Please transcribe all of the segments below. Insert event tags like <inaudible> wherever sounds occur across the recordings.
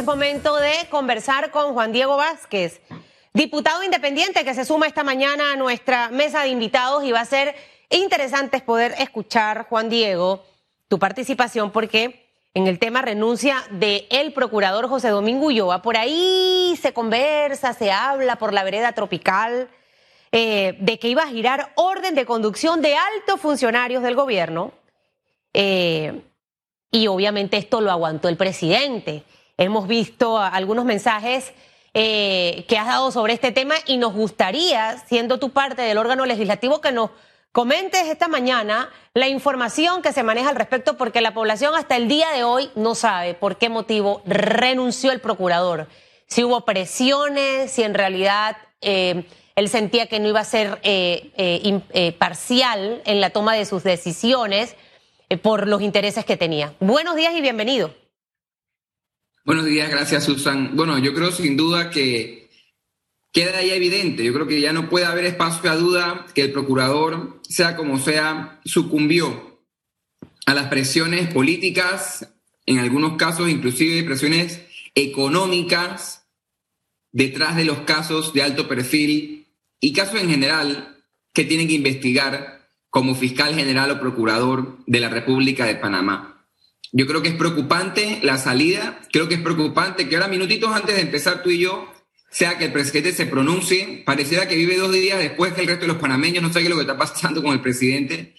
es momento de conversar con Juan Diego Vázquez, diputado independiente que se suma esta mañana a nuestra mesa de invitados y va a ser interesante poder escuchar, Juan Diego, tu participación porque en el tema renuncia de el procurador José Domingo Ulloa, por ahí se conversa, se habla por la vereda tropical eh, de que iba a girar orden de conducción de altos funcionarios del gobierno. Eh, y obviamente esto lo aguantó el presidente. Hemos visto algunos mensajes eh, que has dado sobre este tema y nos gustaría, siendo tu parte del órgano legislativo, que nos comentes esta mañana la información que se maneja al respecto, porque la población hasta el día de hoy no sabe por qué motivo renunció el procurador. Si hubo presiones, si en realidad eh, él sentía que no iba a ser eh, parcial en la toma de sus decisiones eh, por los intereses que tenía. Buenos días y bienvenido. Buenos días, gracias Susan. Bueno, yo creo sin duda que queda ya evidente, yo creo que ya no puede haber espacio a duda que el procurador, sea como sea, sucumbió a las presiones políticas, en algunos casos inclusive presiones económicas, detrás de los casos de alto perfil y casos en general que tienen que investigar como fiscal general o procurador de la República de Panamá. Yo creo que es preocupante la salida, creo que es preocupante que ahora minutitos antes de empezar tú y yo, sea que el presidente se pronuncie, pareciera que vive dos días después que el resto de los panameños no sabe lo que está pasando con el presidente,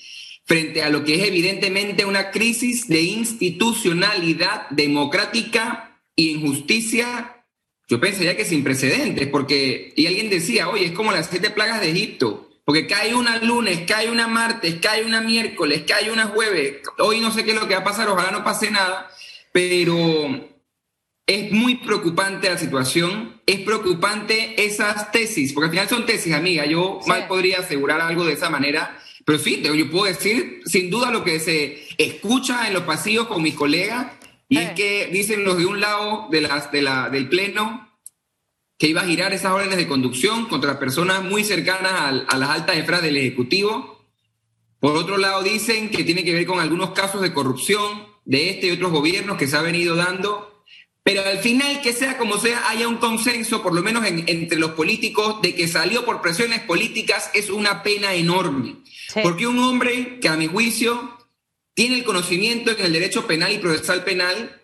frente a lo que es evidentemente una crisis de institucionalidad democrática y injusticia, yo pensaría que sin precedentes, porque, y alguien decía, oye, es como las siete plagas de Egipto, porque cae una lunes, cae una martes, cae una miércoles, cae una jueves. Hoy no sé qué es lo que va a pasar, ojalá no pase nada, pero es muy preocupante la situación, es preocupante esas tesis, porque al final son tesis, amiga. Yo mal podría asegurar algo de esa manera, pero sí, yo puedo decir sin duda lo que se escucha en los pasillos con mis colegas, y es que dicen los de un lado de las, de la, del Pleno, que iba a girar esas órdenes de conducción contra personas muy cercanas a, las altas esferas del Ejecutivo. Por otro lado, dicen que tiene que ver con algunos casos de corrupción de este y otros gobiernos que se ha venido dando. Pero al final, que sea como sea, haya un consenso, por lo menos entre los políticos, de que salió por presiones políticas es una pena enorme. Porque un hombre que a mi juicio tiene el conocimiento en el derecho penal y procesal penal,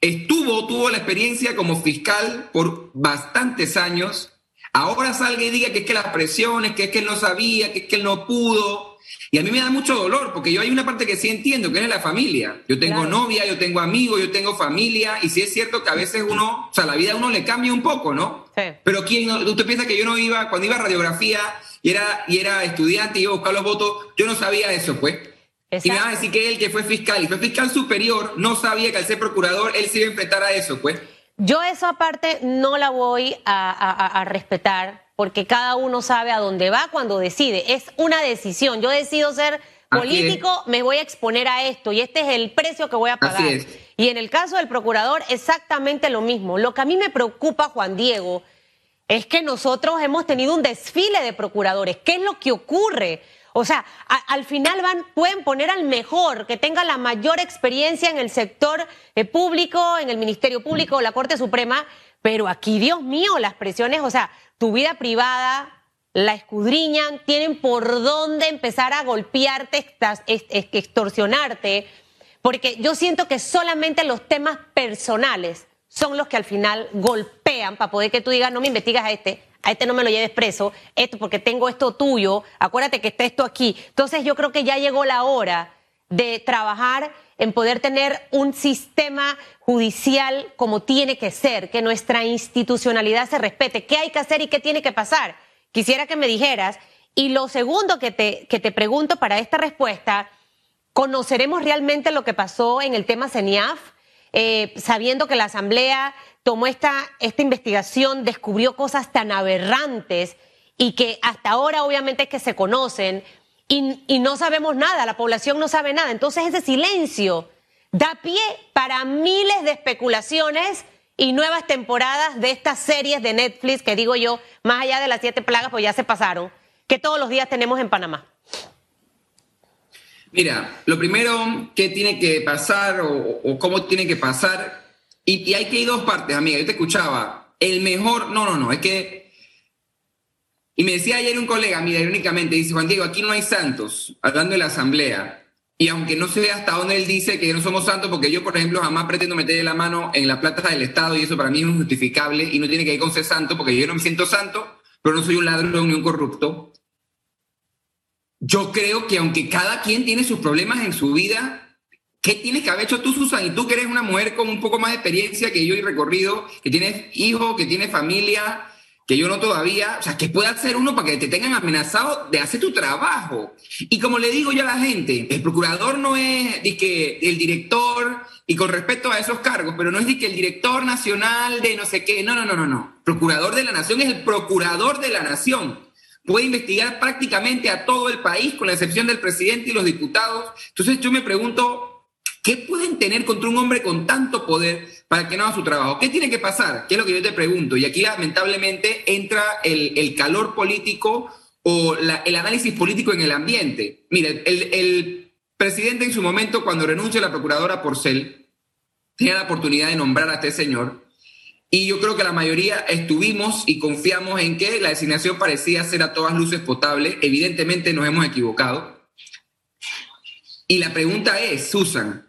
Estuvo, tuvo la experiencia como fiscal por bastantes años. Ahora salga y diga que es que las presiones, que es que él no sabía, que es que él no pudo. Y a mí me da mucho dolor, porque yo hay una parte que sí entiendo, que es la familia. Yo tengo novia, yo tengo amigos, yo tengo familia, y sí es cierto que a veces uno, o sea, la vida a uno le cambia un poco, ¿no? Sí. Pero ¿quién, usted piensa que yo no iba, cuando iba a radiografía y era, y era estudiante y iba a buscar los votos, yo no sabía eso, pues. Y me a decir que él, que fue fiscal, y fue fiscal superior, no sabía que al ser procurador él se iba a enfrentar a eso, pues. Yo eso aparte no la voy a, respetar, porque cada uno sabe a dónde va cuando decide. Es una decisión. Yo decido ser político, me voy a exponer a esto, y este es el precio que voy a pagar. Y en el caso del procurador, exactamente lo mismo. Lo que a mí me preocupa, Juan Diego, es que nosotros hemos tenido un desfile de procuradores. ¿Qué es lo que ocurre? O sea, al final van, pueden poner al mejor, que tenga la mayor experiencia en el sector eh, público, en el Ministerio Público o la Corte Suprema, pero aquí, Dios mío, las presiones, o sea, tu vida privada la escudriñan, tienen por dónde empezar a golpearte, extorsionarte, porque yo siento que solamente los temas personales son los que al final golpean para poder que tú digas, no me investigas a este, a este no me lo lleves preso, esto porque tengo esto tuyo, acuérdate que está esto aquí. Entonces yo creo que ya llegó la hora de trabajar en poder tener un sistema judicial como tiene que ser, que nuestra institucionalidad se respete, qué hay que hacer y qué tiene que pasar. Quisiera que me dijeras. Y lo segundo que te, que te pregunto para esta respuesta, ¿conoceremos realmente lo que pasó en el tema CENIAF? Eh, sabiendo que la Asamblea tomó esta, esta investigación, descubrió cosas tan aberrantes y que hasta ahora obviamente es que se conocen y, no sabemos nada, la población no sabe nada. Entonces ese silencio da pie para miles de especulaciones y nuevas temporadas de estas series de Netflix que digo yo, más allá de las siete plagas, pues ya se pasaron, que todos los días tenemos en Panamá. Mira, lo primero que tiene que pasar o cómo tiene que pasar Y, y hay que ir dos partes, amiga. Yo te escuchaba. El mejor, no, no, no, es que... Y me decía ayer un colega, mira, irónicamente, dice, Juan Diego, aquí no hay santos, hablando de la asamblea. Y aunque no sé hasta dónde él dice que no somos santos, porque yo, por ejemplo, jamás pretendo meterle la mano en la plata del Estado y eso para mí es injustificable y no tiene que ir con ser santo, porque yo no me siento santo, pero no soy un ladrón ni un corrupto. Yo creo que aunque cada quien tiene sus problemas en su vida, ¿Qué tienes que haber hecho tú, Susan? Y tú que eres una mujer con un poco más de experiencia que yo y recorrido, que tienes hijos, que tienes familia, que yo no todavía. O sea, ¿qué puede hacer uno para que te tengan amenazado de hacer tu trabajo? Y como le digo yo a la gente, el procurador no es que el director, y con respecto a esos cargos, pero no es que el director nacional de no sé qué. No, no, no, no, no. Procurador de la nación es el procurador de la nación puede investigar prácticamente a todo el país, con la excepción del presidente y los diputados. Entonces yo me pregunto, ¿Qué pueden tener contra un hombre con tanto poder para que no haga su trabajo? ¿Qué tiene que pasar? ¿Qué es lo que yo te pregunto? Y aquí lamentablemente entra el, calor político o el análisis político en el ambiente. Mire, el, presidente en su momento, cuando renuncia a la procuradora Porcel, tenía la oportunidad de nombrar a este señor. Y yo creo que la mayoría estuvimos y confiamos en que la designación parecía ser a todas luces potable. Evidentemente nos hemos equivocado. Y la pregunta es, Susan,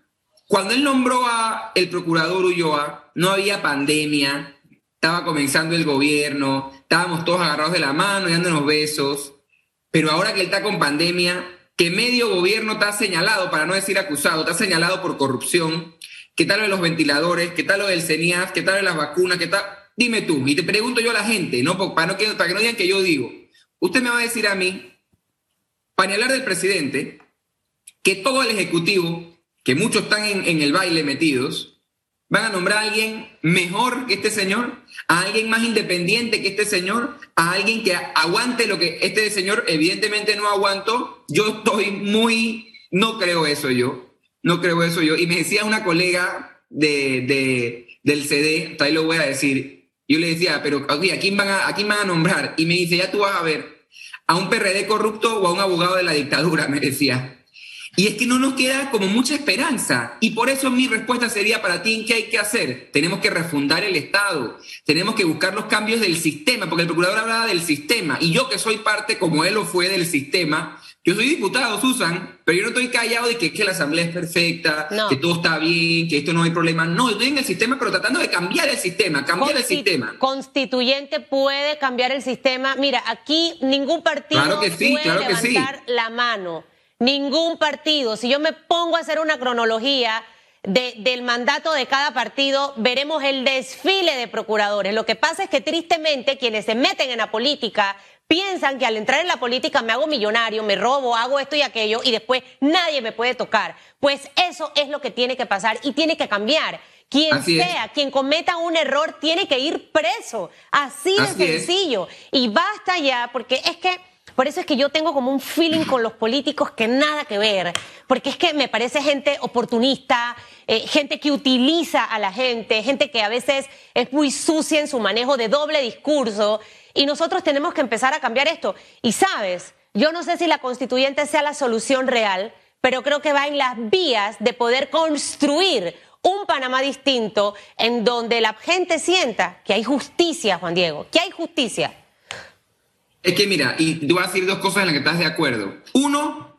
cuando él nombró a el procurador Ulloa, no había pandemia, estaba comenzando el gobierno, estábamos todos agarrados de la mano y dándonos besos, pero ahora que él está con pandemia, que medio gobierno está señalado, para no decir acusado, está señalado por corrupción, ¿qué tal lo de los ventiladores? ¿Qué tal lo del CENIAF? ¿Qué tal lo de las vacunas? ¿Qué tal? Dime tú, y te pregunto yo a la gente, ¿no? Para, no, para que no digan que yo digo. Usted me va a decir a mí, para hablar del presidente, que todo el Ejecutivo que muchos están en, el baile metidos, van a nombrar a alguien mejor que este señor, a alguien más independiente que este señor, a alguien que aguante lo que este señor evidentemente no aguantó. Yo estoy muy, no creo eso yo, no creo eso yo. Y me decía una colega de, del CD, ahí lo voy a decir, yo le decía, pero ¿a quién, van a, ¿a quién van a nombrar? Y me dice, ya tú vas a ver, a un PRD corrupto o a un abogado de la dictadura, <laughs> me decía. Y es que no nos queda como mucha esperanza. Y por eso mi respuesta sería para ti, ¿qué hay que hacer? Tenemos que refundar el Estado, tenemos que buscar los cambios del sistema, porque el procurador hablaba del sistema. Y yo que soy parte, como él lo fue, del sistema, yo soy diputado, Susan, pero yo no estoy callado de que, que la asamblea es perfecta, que todo está bien, que esto no hay problema. No, estoy en el sistema, pero tratando de cambiar el sistema, cambiar el sistema. Constituyente puede cambiar el sistema. Mira, aquí ningún partido puede levantar la mano ningún partido. Si yo me pongo a hacer una cronología del mandato de cada partido, veremos el desfile de procuradores. Lo que pasa es que tristemente quienes se meten en la política piensan que al entrar en la política me hago millonario, me robo, hago esto y aquello y después nadie me puede tocar. Pues eso es lo que tiene que pasar y tiene que cambiar. Quien sea, quien cometa un error tiene que ir preso. Así de sencillo. Y basta ya, porque es que por eso es que yo tengo como un feeling con los políticos que nada que ver, porque es que me parece gente oportunista, eh, gente que utiliza a la gente, gente que a veces es muy sucia en su manejo de doble discurso, y nosotros tenemos que empezar a cambiar esto. Y sabes, yo no sé si la constituyente sea la solución real, pero creo que va en las vías de poder construir un Panamá distinto en donde la gente sienta que hay justicia, Juan Diego, que hay justicia. Es que mira, y te voy a decir dos cosas en las que estás de acuerdo. Uno,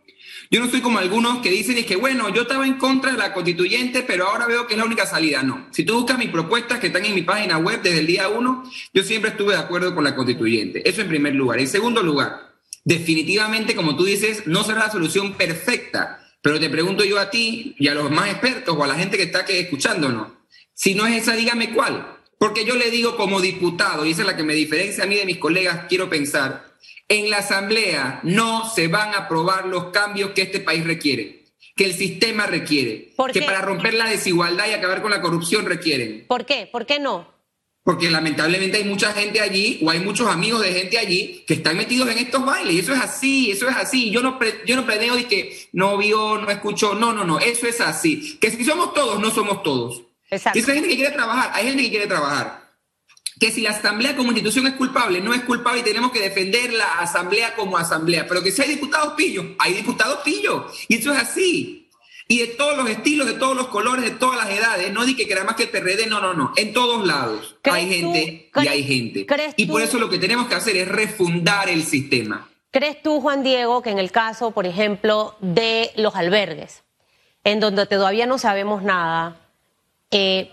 yo no soy como algunos que dicen es que, bueno, yo estaba en contra de la constituyente, pero ahora veo que es la única salida. No. Si tú buscas mis propuestas que están en mi página web desde el día uno, yo siempre estuve de acuerdo con la constituyente. Eso en primer lugar. En segundo lugar, definitivamente, como tú dices, no será la solución perfecta. Pero te pregunto yo a ti y a los más expertos o a la gente que está aquí escuchándonos, si no es esa, dígame cuál. Porque yo le digo como diputado, y esa es la que me diferencia a mí de mis colegas, quiero pensar, en la Asamblea no se van a aprobar los cambios que este país requiere, que el sistema requiere, que para romper la desigualdad y acabar con la corrupción requieren. ¿Por qué? ¿Por qué no? Porque lamentablemente hay mucha gente allí, o hay muchos amigos de gente allí, que están metidos en estos bailes. Y eso es así, eso es así. Yo no, yo no planeo de que no vio, no escuchó. No, no, no, eso es así. Que si somos todos, no somos todos. Exacto. hay gente que quiere trabajar, hay gente que quiere trabajar. Que si la asamblea como institución es culpable, no es culpable y tenemos que defender la asamblea como asamblea. Pero que si hay diputados pillos, hay diputados pillos. Y eso es así. y de todos los estilos, de todos los colores, de todas las edades. No di que era más que el PRD, no, no, no. En todos lados hay gente y hay gente. Y por eso lo que tenemos que hacer es refundar el sistema. ¿Crees tú, Juan Diego, que en el caso, por ejemplo, de los albergues, en donde todavía no sabemos nada, eh,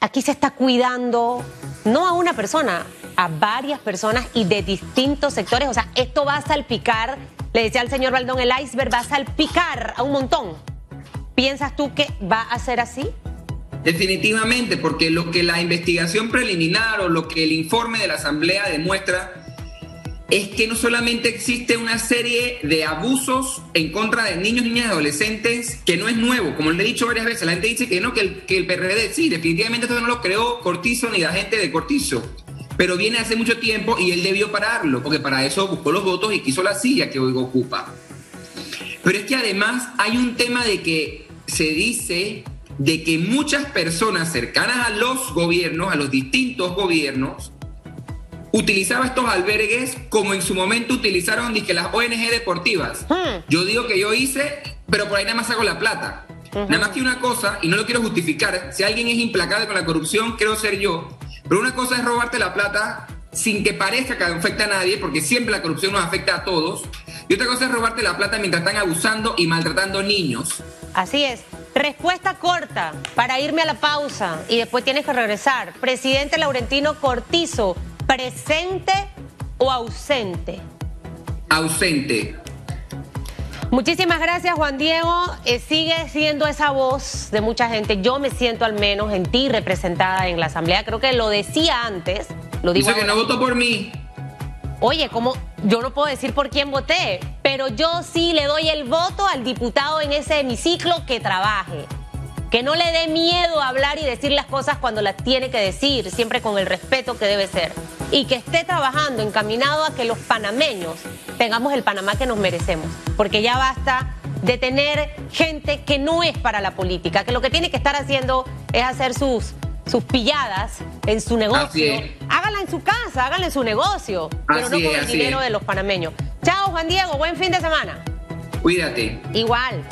aquí se está cuidando no a una persona, a varias personas y de distintos sectores? O sea, esto va a salpicar, le decía al señor Baldón, el iceberg va a salpicar a un montón. ¿Piensas tú que va a ser así? Definitivamente, porque lo que la investigación preliminar o lo que el informe de la Asamblea demuestra es que no solamente existe una serie de abusos en contra de niños, niñas y adolescentes que no es nuevo, como le he dicho varias veces, la gente dice que no, que el, que el PRD, sí, definitivamente esto no lo creó Cortizo ni la gente de Cortizo, pero viene hace mucho tiempo y él debió pararlo, porque para eso buscó los votos y quiso la silla que hoy ocupa. Pero es que además hay un tema de que se dice de que muchas personas cercanas a los gobiernos, a los distintos gobiernos, utilizaban estos albergues como en su momento utilizaron las ONG deportivas. Hmm. Yo digo que yo hice, pero por ahí nada más hago la plata. Nada más que una cosa, y no lo quiero justificar, si alguien es implacable con la corrupción, creo ser yo, pero una cosa es robarte la plata sin que parezca que afecta a nadie, porque siempre la corrupción nos afecta a todos. Y otra cosa es robarte la plata mientras están abusando y maltratando niños. Así es. Respuesta corta para irme a la pausa y después tienes que regresar. Presidente Laurentino Cortizo, ¿presente o ausente? Ausente. Muchísimas gracias, Juan Diego. Eh, sigue siendo esa voz de mucha gente. Yo me siento al menos en ti representada en la Asamblea. Creo que lo decía antes. Lo digo Dice que no votó por mí. Oye, ¿cómo? Yo no puedo decir por quién voté, pero yo sí le doy el voto al diputado en ese hemiciclo que trabaje. Que no le dé miedo hablar y decir las cosas cuando las tiene que decir, siempre con el respeto que debe ser. Y que esté trabajando encaminado a que los panameños tengamos el Panamá que nos merecemos. Porque ya basta de tener gente que no es para la política, que lo que tiene que estar haciendo es hacer sus sus pilladas en su negocio, hágala en su casa, hágala en su negocio, pero no con el dinero de los panameños. Chao, Juan Diego, buen fin de semana. Cuídate. Igual.